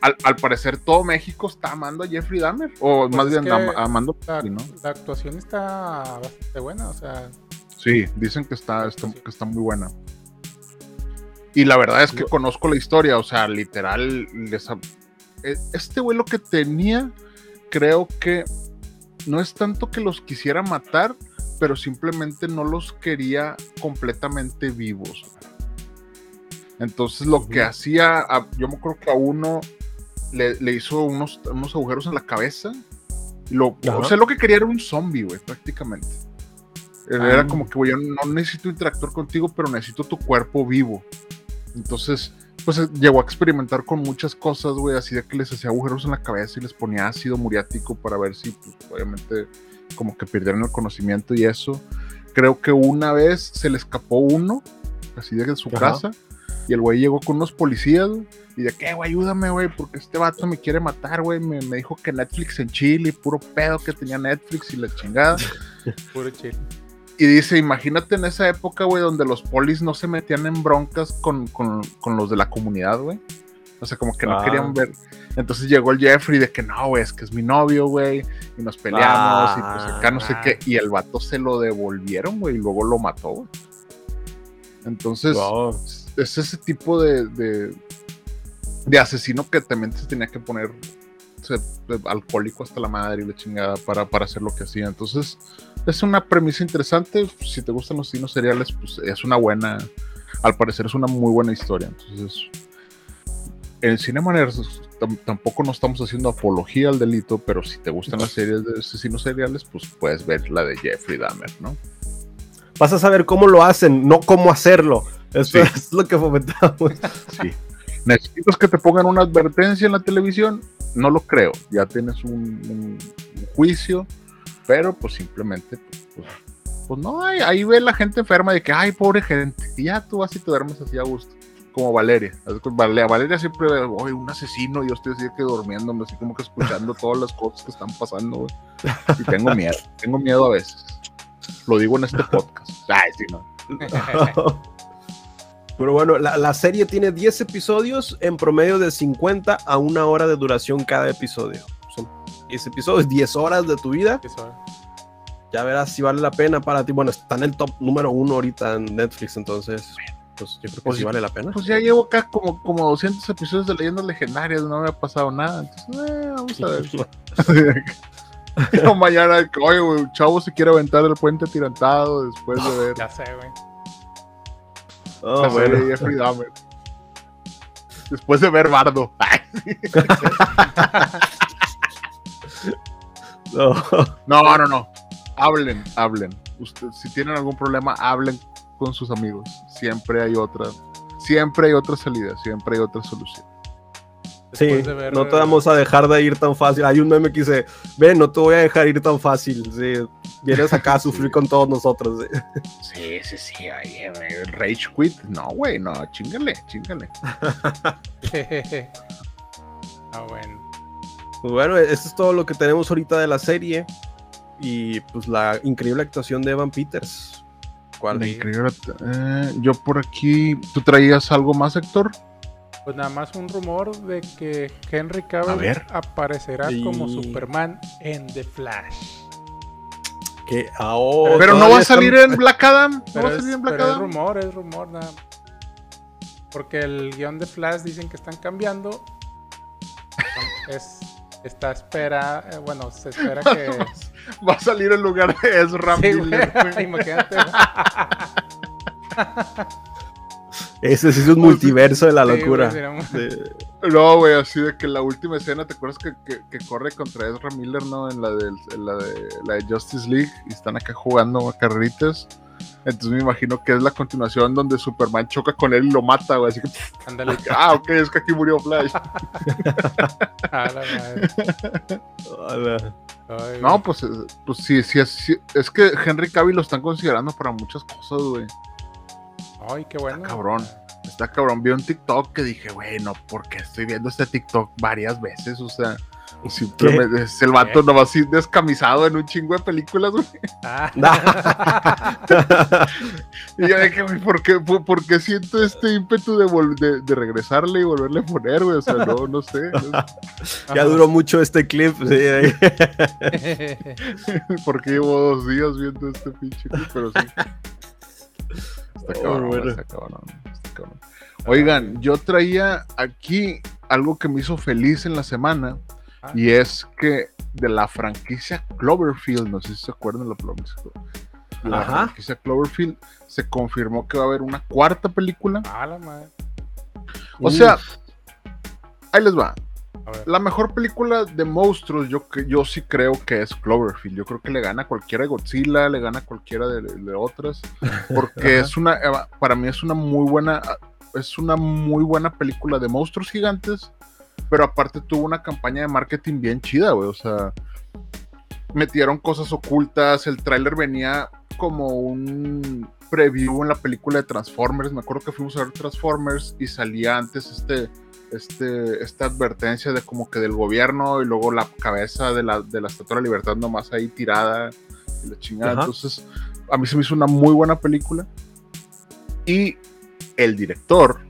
al- al parecer todo México está amando a Jeffrey Dahmer. O Pues más bien amando, La, sí, ¿no? la actuación está bastante buena, o sea, Sí, dicen que está, está- que está muy buena. Y la verdad es que conozco la historia, o sea, literal, les ha- e- este güey lo que tenía, creo que no es tanto que los quisiera matar, pero simplemente no los quería completamente vivos. Entonces lo que hacía, a- yo me acuerdo que a uno le, le hizo unos, unos agujeros en la cabeza. Lo, o sea, lo que quería era un zombie, güey, prácticamente. Ah. Era como que, güey, yo no necesito interactuar contigo, pero necesito tu cuerpo vivo. Entonces, pues eh, llegó a experimentar con muchas cosas, güey, así de que les hacía agujeros en la cabeza y les ponía ácido muriático para ver si, pues, obviamente, como que perdieran el conocimiento y eso. Creo que una vez se le escapó uno, así de su Ajá. casa, y el güey llegó con unos policías, y de que, güey, ayúdame, güey, porque este vato me quiere matar, güey. Me, me dijo que Netflix en Chile, puro pedo que tenía Netflix y la chingada. puro chill. Y dice, imagínate en esa época, güey, donde los polis no se metían en broncas con, con- con los de la comunidad, güey. O sea, como que no Ah. querían ver. Entonces llegó el Jeffrey de que no, güey, es que es mi novio, güey. Y nos peleamos y pues acá no sé Ah. qué. Y el vato se lo devolvieron, güey, y luego lo mató, güey. Entonces, Wow. es ese tipo de, de, de asesino que también se tenía que poner alcohólico hasta la madre y la chingada para, para hacer lo que hacía. Entonces, es una premisa interesante. Si te gustan los asesinos seriales, pues es una buena, al parecer es una muy buena historia. Entonces, en Cinema Nerds tam- tampoco no estamos haciendo apología al delito, pero si te gustan las series de asesinos seriales, pues puedes ver la de Jeffrey Dahmer, ¿no? Vas a saber cómo lo hacen, no cómo hacerlo. Eso Sí. es lo que fomentamos. Sí. ¿Necesitas que te pongan una advertencia en la televisión? No lo creo. Ya tienes un juicio, pero pues simplemente, pues, pues, no, ahí, ahí ve la gente enferma de que, ay, pobre gente. Y ya tú vas y te duermes así a gusto. Como Valeria. Valeria, Valeria siempre, oye, un asesino, yo estoy así que durmiéndome, así como que escuchando todas las cosas que están pasando. Y tengo miedo, tengo miedo a veces. Lo digo en este podcast. Ay, sí, no. Pero bueno, la, la serie tiene 10 episodios en promedio de 50 a una hora de duración cada episodio. Son 10 episodios, 10 horas de tu vida. Ya verás si vale la pena para ti. Bueno, está en el top número uno ahorita en Netflix, entonces pues yo creo que Pues sí vale la pena. Pues ya llevo acá como, como 200 episodios de leyendas legendarias, no me ha pasado nada. Entonces, eh, vamos a ver. No, mañana, oye, un chavo se quiere aventar el puente tirantado después de ver Ya sé, güey. Ah, la serie bueno. de Jeffrey Dahmer. Después de ver Bardo. Ay, No. No, no, no. Hablen, hablen. Usted, si tienen algún problema, hablen con sus amigos. Siempre hay otra. Siempre hay otra salida, siempre hay otra solución. Sí, Después de ver- no te vamos a dejar de ir tan fácil. Hay un meme que dice, ven, no te voy a dejar ir tan fácil. Sí, vienes acá a sufrir con todos nosotros. sí. Sí, sí, sí. Oye, güey, Rage quit. No, güey, no, chingale, chingale. ah, bueno. Pues bueno, eso es todo lo que tenemos ahorita de la serie. Y pues la increíble actuación de Evan Peters. ¿Cuál? La increíble- eh, yo por aquí. ¿Tú traías algo más, Héctor? Pues nada más un rumor de que Henry Cavill ver. aparecerá Y- como Superman en The Flash. Que ahora. Pero no va a están- salir en Black Adam. No Pero, va a es, salir en Black pero es Adam. rumor, es rumor, nada. más. Porque el guion de Flash dicen que están cambiando. Es, está espera, eh, bueno, se espera que... Va a salir en lugar de Ezra Sí, Miller, güey. imagínate. Ese sí es un multiverso de la Sí, güey, locura. Sí. No, güey, así de que la última escena, ¿te acuerdas que, que- que corre contra Ezra Miller, no? En la, del- en la, de, la de Justice League y están acá jugando a carritas. Entonces me imagino que es la continuación donde Superman choca con él y lo mata, güey. Así que, Ándale. ah, ok, es que aquí murió Flash. A la madre. Hola. Ay, No, pues, eh, pues sí, sí, es, sí, es que Henry Cavill lo están considerando para muchas cosas, güey. Ay, qué bueno. cabrón. Está cabrón, vi un TikTok que dije, güey, no, porque estoy viendo este TikTok varias veces, o sea, simplemente es el vato ¿Qué? nomás descamisado en un chingo de películas, güey. Ah, Y yo dije, güey, ¿por qué, por, por qué siento este ímpetu de, de, de regresarle y volverle a poner, güey? O sea, no, no sé. ya duró mucho este clip. sí. ¿Por qué llevo dos días viendo este pinche clip? Pero sí. Está Oh, cabrón, bueno. está cabrón, está cabrón. Oigan, yo traía aquí algo que me hizo feliz en la semana. Y es que de la franquicia Cloverfield, no sé si se acuerdan de la la Ajá. franquicia Cloverfield, se confirmó que va a haber una cuarta película. A la madre. O sea, ahí les va. La mejor película de monstruos, yo, yo sí creo que es Cloverfield. Yo creo que le gana a cualquiera de Godzilla, le gana a cualquiera de, de otras. Porque es una, eh, para mí es una muy buena, es una muy buena película de monstruos gigantes. Pero aparte tuvo una campaña de marketing bien chida, güey. O sea, metieron cosas ocultas. El tráiler venía como un preview en la película de Transformers. Me acuerdo que fuimos a ver Transformers y salía antes este este, esta advertencia de como que del gobierno y luego la cabeza de la, de la Estatua de la Libertad nomás ahí tirada y la chingada. Ajá. Entonces, a mí se me hizo una muy buena película. Y el director,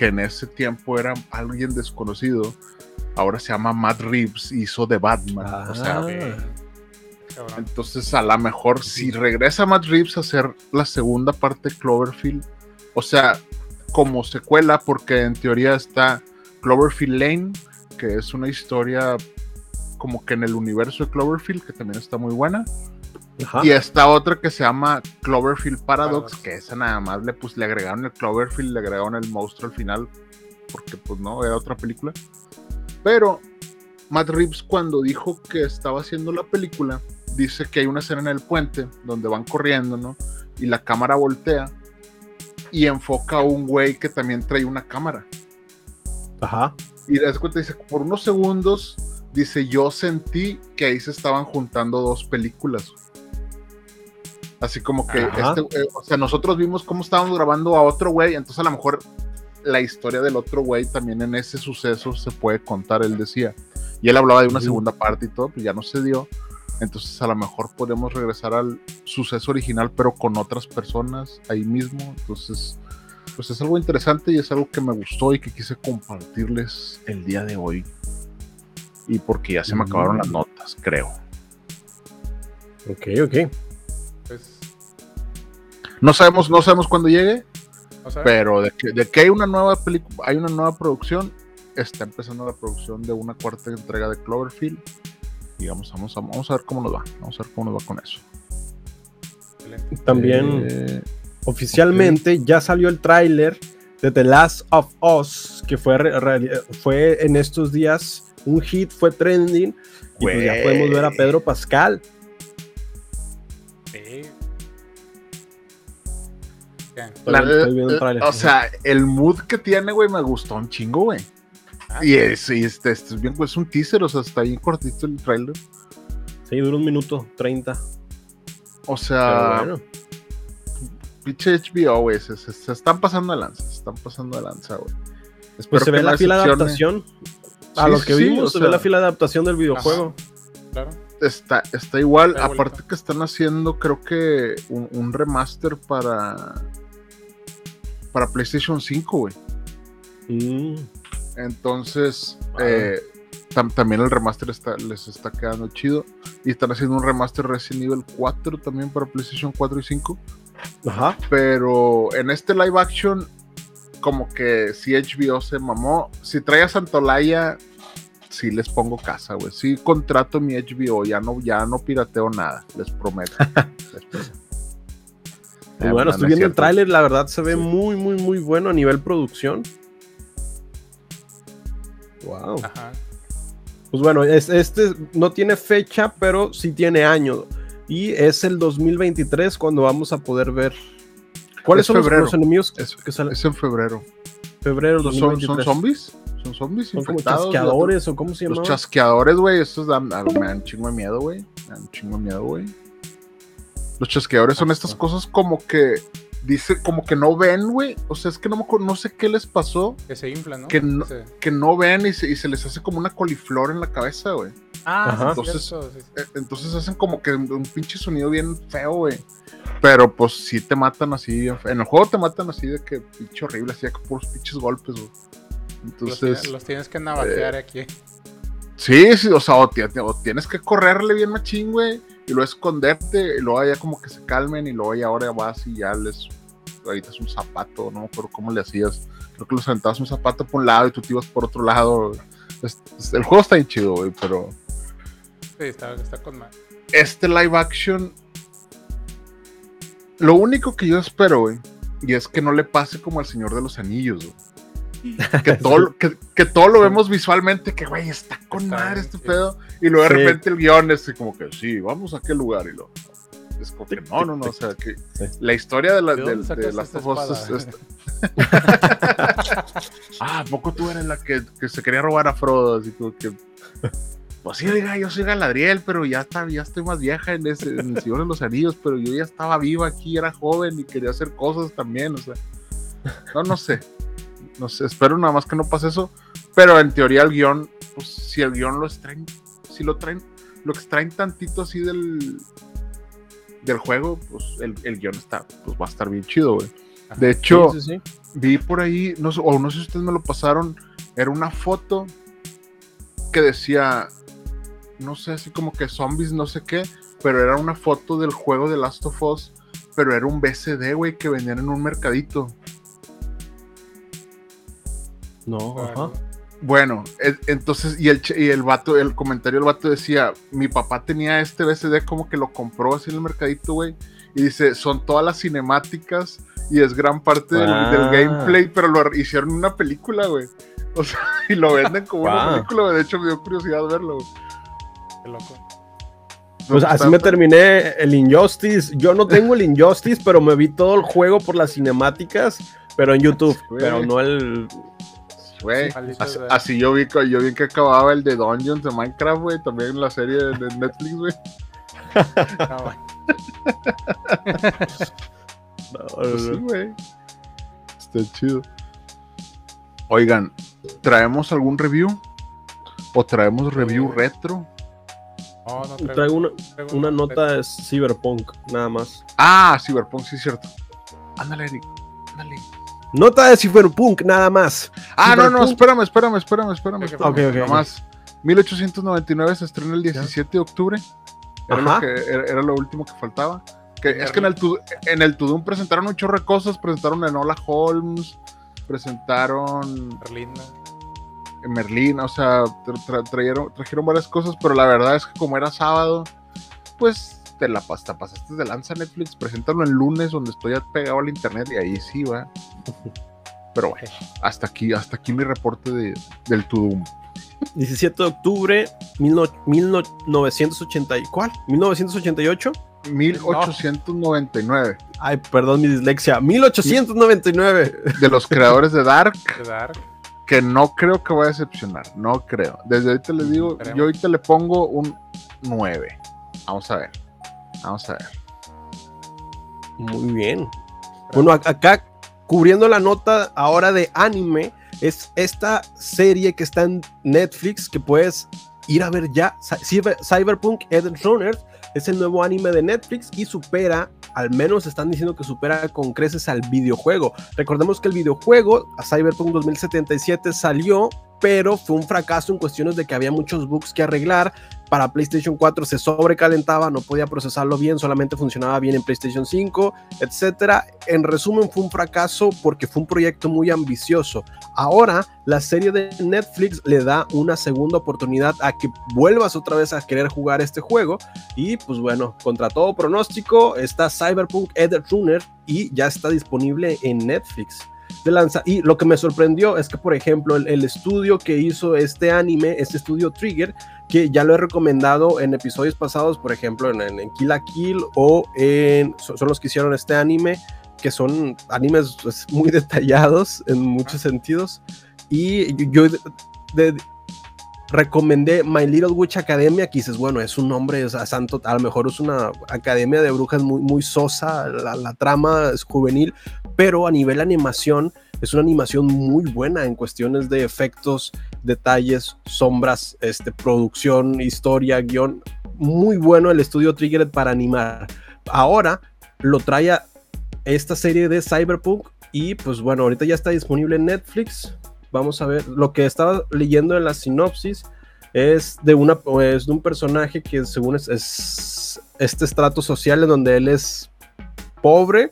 que en ese tiempo era alguien desconocido, ahora se llama Matt Reeves, hizo de Batman. O sea, Ah. Entonces, a lo mejor, si regresa Matt Reeves a hacer la segunda parte de Cloverfield, o sea, como secuela, porque en teoría está Cloverfield Lane, que es una historia como que en el universo de Cloverfield, que también está muy buena. Ajá. Y está otra que se llama Cloverfield Paradox, Paradox. que esa nada más le, pues, le agregaron el Cloverfield, le agregaron el monstruo al final. porque pues no, era otra película. Pero Matt Reeves cuando dijo que estaba haciendo la película, dice que hay una escena en el puente donde van corriendo, ¿no? Y la cámara voltea y enfoca a un güey que también trae una cámara. Ajá. Y das cuenta, dice, por unos segundos, dice, yo sentí que ahí se estaban juntando dos películas. Así como que, este, eh, o sea, nosotros vimos cómo estábamos grabando a otro güey, entonces a lo mejor la historia del otro güey también en ese suceso se puede contar, él decía. Y él hablaba de una segunda parte y todo, pues ya no se dio. Entonces a lo mejor podemos regresar al suceso original, pero con otras personas ahí mismo. Entonces, pues es algo interesante y es algo que me gustó y que quise compartirles el día de hoy. Y porque ya se me acabaron las notas, creo. Ok, ok. No sabemos, no sabemos cuándo llegue, pero de que, de que hay una nueva película, hay una nueva producción, está empezando la producción de una cuarta entrega de Cloverfield. Y vamos, vamos, a- vamos a ver cómo nos va. Vamos a ver cómo nos va con eso. También Eh, oficialmente ya salió el tráiler de The Last of Us, que fue, fue en estos días un hit, fue trending. Y pues ya podemos ver a Pedro Pascal. Tráiler. o sea, el mood que tiene, güey, me gustó un chingo, güey. Ah, Y es, y este, este es bien, pues, es un teaser, o sea, está bien cortito el trailer. Sí, dura un minuto 30. O sea, bueno. pinche HBO, güey, se, se- se están pasando de lanza, se están pasando de lanza, güey. Pues se que ve la fila de adaptación. A Sí, lo que sí, vimos, se sea, ve la fila de adaptación del videojuego. Claro. Está, está igual, Está aparte bonito. que están haciendo, creo que un, un remaster para para PlayStation 5, güey. Mm, Entonces, Ah. eh, tam- también el remaster está, les está quedando chido. Y están haciendo un remaster Resident Evil 4 también para PlayStation 4 y 5. Ajá. Pero en este live action, como que si HBO se mamó. Si trae a Santolaya, sí les pongo casa, güey. Sí contrato mi HBO, ya no, ya no pirateo nada, les prometo. Les prometo. Bueno, no, estoy no es viendo el tráiler, la verdad se ve Sí. muy, muy, muy bueno a nivel producción. Wow. Ajá. Pues bueno, es- este no tiene fecha, pero sí tiene año. Y es el 2023 cuando vamos a poder ver. ¿Cuáles Es son los, febrero. los enemigos Es, que salen? es en febrero. Febrero ¿Son, son 2023. zombies? ¿Son zombies Son como infectados? chasqueadores o cómo se Los llama? chasqueadores, güey, estos dan, me dan un chingo de miedo, güey. Me dan un chingo de miedo, güey. Los chasqueadores son estas cosas como que dice, como que no ven, güey. O sea, es que no, me acuerdo- no sé qué les pasó, Que se inflan, ¿no? Que no- que no ven y se, y se les hace como una coliflor en la cabeza, güey. Ah, Entonces- cierto, sí, sí. Eh, Entonces hacen como que un pinche sonido bien feo, güey. Pero pues sí te matan así. En el juego te matan así de que pinche horrible, así de que puros pinches golpes, güey. Los, Entonces. tienes, los tienes que navajear eh, aquí. Sí, sí, o sea, o tienes que correrle bien machín, güey, y luego esconderte, y luego ya como que se calmen, y luego ya ahora vas y ya les ahorita es un zapato, no me acuerdo cómo le hacías. Creo que los aventabas un zapato por un lado y tú te ibas por otro lado. Es- es- el juego está bien chido, güey, pero Sí, está, está con más. este live action. Lo único que yo espero, güey, y es que no le pase como al Señor de los Anillos, güey. Que todo, lo- que, que todo lo vemos visualmente, que güey, está con Está madre este pedo. Y luego de Sí. repente el guion es como que sí, vamos a aquel lugar y lo. Es como que no, no, no, o sea, que Sí. la historia de, la, ¿De de, de Last esta of Us es- espada? es- ah, ¿a poco tú eres la que, que se quería robar a Frodo? Así como que. Pues sí, oiga, yo soy Galadriel, pero ya, está, ya estoy más vieja en, ese, en el Señor de los Anillos, pero yo ya estaba viva aquí, era joven y quería hacer cosas también, o sea. No, no sé. No sé, espero nada más que no pase eso. Pero en teoría el guion, pues si el guion lo extraen, si lo traen, lo extraen tantito así del del juego, pues el, el guion está, pues va a estar bien chido, güey. De hecho, Sí, sí, sí. vi por ahí, no o no sé si ustedes me lo pasaron, era una foto que decía, no sé, así como que zombies, no sé qué, pero era una foto del juego de Last of Us, pero era un BCD, güey, que vendían en un mercadito. No, ajá. Bueno, entonces, y el, y el vato, el comentario del vato decía, mi papá tenía este BCD como que lo compró así en el mercadito, güey, y dice, son todas las cinemáticas y es gran parte del, Ah. del gameplay, pero lo hicieron una película, güey. O sea, y lo venden como una película, güey. De hecho, me dio curiosidad verlo, güey. Qué loco. Pues así me terminé el Injustice. Yo no tengo el Injustice, pero me vi todo el juego por las cinemáticas, pero en YouTube, pero no el... Güey, así, yo vi que yo vi que acababa el de Dungeons de Minecraft, güey, también en la serie de Netflix, güey. No. Pues sí, güey. Está chido. Oigan, ¿traemos algún review? ¿O traemos review retro? No, no traigo, Traigo una, traigo una nota de Cyberpunk, nada más. Ah, Cyberpunk, sí es cierto. Ándale, Eric. Ándale. Nota de Cyberpunk, nada más. Ah, no, no, espérame, espérame, espérame, espérame. Ok, espérame. ok. Nomás, 1899 se estrena el 17 de octubre. Era lo, que- era, era lo último que faltaba. Que, es que en el, en el Tudum presentaron un chorro de cosas. Presentaron a Enola Holmes, presentaron Berlinda. Merlín, o sea, tra- tra- trajeron, trajeron varias cosas, pero la verdad es que como era sábado, pues te la pasta pasaste de lanza Netflix, preséntalo el lunes donde estoy pegado al internet y ahí sí va. Pero bueno, hasta aquí, hasta aquí mi reporte de, del Tudum. 17 de octubre, mil no- 1980. y- ¿Cuál? ¿1988? 1899, Ay, perdón mi dislexia. 1899. de los creadores de Dark, de Dark. que no creo que vaya a decepcionar, no creo. Desde ahorita les digo, Esperemos. yo ahorita le pongo un 9. Vamos a ver, vamos a ver. Muy bien. Bueno, ac- acá cubriendo la nota ahora de anime, es esta serie que está en Netflix que puedes ir a ver ya. Cy- Cyber- Cyberpunk Edge Runners es el nuevo anime de Netflix y supera, al menos están diciendo que supera con creces al videojuego. Recordemos que el videojuego, a Cyberpunk 2077, salió, pero fue un fracaso en cuestiones de que había muchos bugs que arreglar. Para PlayStation 4 se sobrecalentaba, no podía procesarlo bien, solamente funcionaba bien en PlayStation 5, etcétera. En resumen, fue un fracaso porque fue un proyecto muy ambicioso. Ahora, la serie de Netflix le da una segunda oportunidad a que vuelvas otra vez a querer jugar este juego. Y pues bueno, contra todo pronóstico, está Cyberpunk Edge Runner y ya está disponible en Netflix. De lanza y lo que me sorprendió es que, por ejemplo, el, estudio que hizo este anime, este estudio Trigger, que ya lo he recomendado en episodios pasados, por ejemplo, en, en, Kill la Kill o en. Son, son, los que hicieron este anime, que son animes pues, muy detallados en muchos sentidos. Y yo, recomendé My Little Witch Academia, que dices, bueno, es un nombre, o sea, santo, a lo mejor es una academia de brujas muy, muy sosa, la, trama es juvenil, pero a nivel animación es una animación muy buena en cuestiones de efectos, detalles, sombras, este, producción, historia, guion. Muy bueno el estudio Triggered para animar. Ahora lo trae esta serie de Cyberpunk y pues bueno, ahorita ya está disponible en Netflix. Vamos a ver, lo que estaba leyendo en la sinopsis es de, una, es de un personaje que según es, es este estrato social en donde él es pobre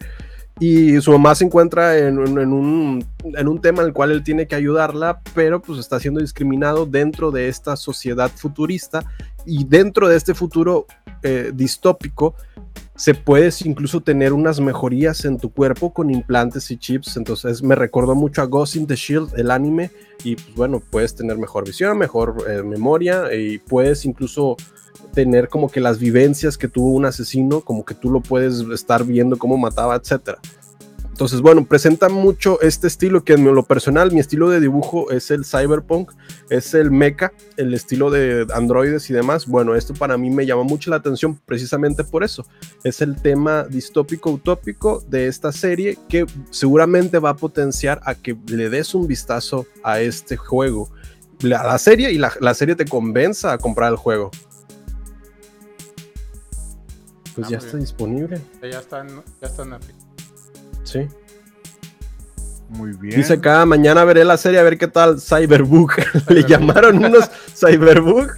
y su mamá se encuentra en, en, en, un, en, un, tema en el cual él tiene que ayudarla, pero pues está siendo discriminado dentro de esta sociedad futurista y dentro de este futuro eh, distópico se puedes incluso tener unas mejorías en tu cuerpo con implantes y chips, entonces me recordó mucho a Ghost in the Shield, el anime, y pues bueno, puedes tener mejor visión, mejor eh, memoria y puedes incluso tener como que las vivencias que tuvo un asesino, como que tú lo puedes estar viendo cómo mataba, etcétera. Entonces, bueno, presenta mucho este estilo que en lo personal, mi estilo de dibujo es el cyberpunk, es el mecha, el estilo de androides y demás. Bueno, esto para mí me llama mucho la atención precisamente por eso. Es el tema distópico utópico de esta serie que seguramente va a potenciar a que le des un vistazo a este juego, a la serie y la, la serie te convenza a comprar el juego. Pues ah, ya está bien. disponible. Ya está, en, ya está en Netflix. Sí. Muy bien. Dice cada mañana veré la serie a ver qué tal Cyberbook. Le llamaron unos Cyberbook.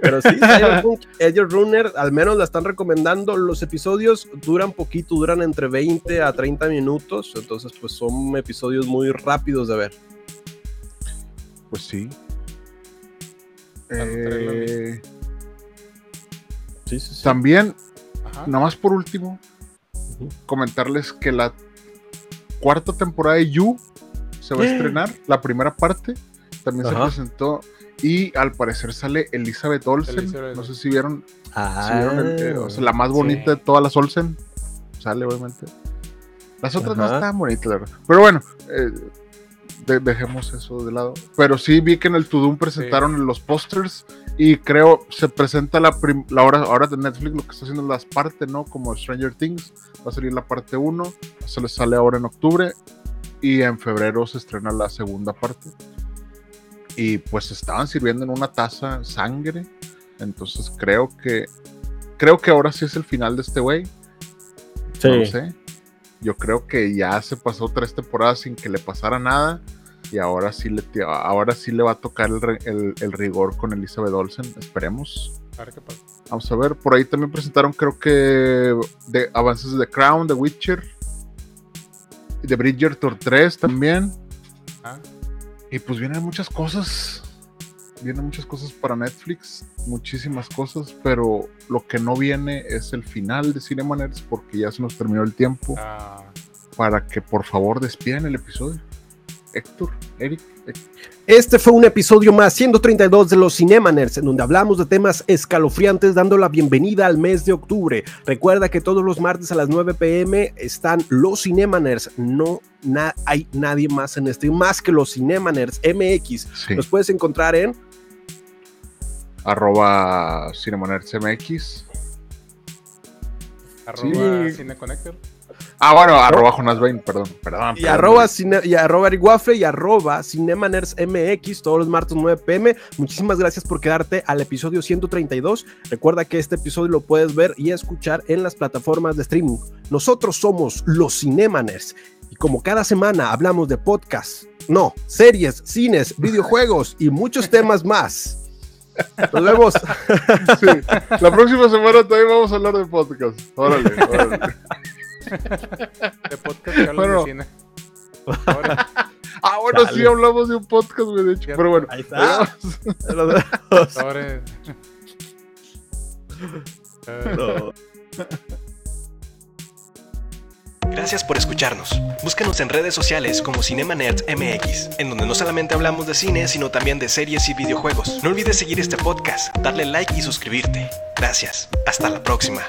Pero sí, Cyberpunk Edge Runner, al menos la están recomendando. Los episodios duran poquito, duran entre 20 a 30 minutos. Entonces, pues son episodios muy rápidos de ver. Pues sí. Eh, sí, sí, sí. También, Ajá. nada más por último, uh -huh. comentarles que la cuarta temporada de You se va a estrenar, la primera parte. También Ajá. se presentó. Y al parecer sale Elizabeth Olsen. Elizabeth No sé si vieron, si Ah, vieron el- eh, o sea, la más bonita Sí. de todas las Olsen. Sale, obviamente. Las otras no están bonitas, la verdad. Pero bueno, eh, de- dejemos eso de lado. Pero sí vi que en el Tudum presentaron los pósters y creo se presenta la, prim- la hora ahora de Netflix lo que está haciendo las partes, ¿no? Como Stranger Things, va a salir la parte 1, se les sale ahora en octubre y en febrero se estrena la segunda parte. Y pues estaban sirviendo en una taza sangre, entonces creo que creo que ahora sí es el final de este güey. sí. No sé. Yo creo que ya se pasó tres temporadas sin que le pasara nada. Y ahora sí le, ahora sí le va a tocar el, re- el- el rigor con Elizabeth Olsen. Esperemos. A ver qué pasa. Vamos a ver. Por ahí también presentaron, creo que, de avances de The Crown, The Witcher. De Bridgerton 3 también. Ah, Y pues vienen muchas cosas. Vienen muchas cosas para Netflix. Muchísimas cosas. Pero lo que no viene es el final de Cinema Nerds porque ya se nos terminó el tiempo ah, para que por favor despidan el episodio. Héctor, Eric. Este fue un episodio más 132 de los Cinemaners, en donde hablamos de temas escalofriantes dando la bienvenida al mes de octubre. Recuerda que todos los martes a las 9 pm están los Cinemaners. No na- hay nadie más en este, más que los Cinemaners MX. Sí. Los puedes encontrar en Arroba CinemaNerdsMX. arroba Sí. CineConnector. Ah, bueno, arroba Jonas Bain, perdón, perdón. y perdón. arroba, cine- y arroba Eric Waffle y arroba MX todos los martes 9 pm. Muchísimas gracias por quedarte al episodio 132. Recuerda que este episodio lo puedes ver y escuchar en las plataformas de streaming. Nosotros somos los Cinemaners y como cada semana hablamos de podcasts, no, series, cines, videojuegos y muchos temas más. Nos vemos. Sí. La próxima semana también vamos a hablar de podcast. Órale, órale. De podcast que Bueno. de cine. Ahora, Ah, bueno, sí hablamos de un podcast, güey, de hecho. Cierto. Pero bueno, Ahí está. ahora. No. Gracias por escucharnos. Búscanos en redes sociales como Cinema Nerds MX, en donde no solamente hablamos de cine, sino también de series y videojuegos. No olvides seguir este podcast, darle like y suscribirte. Gracias. Hasta la próxima.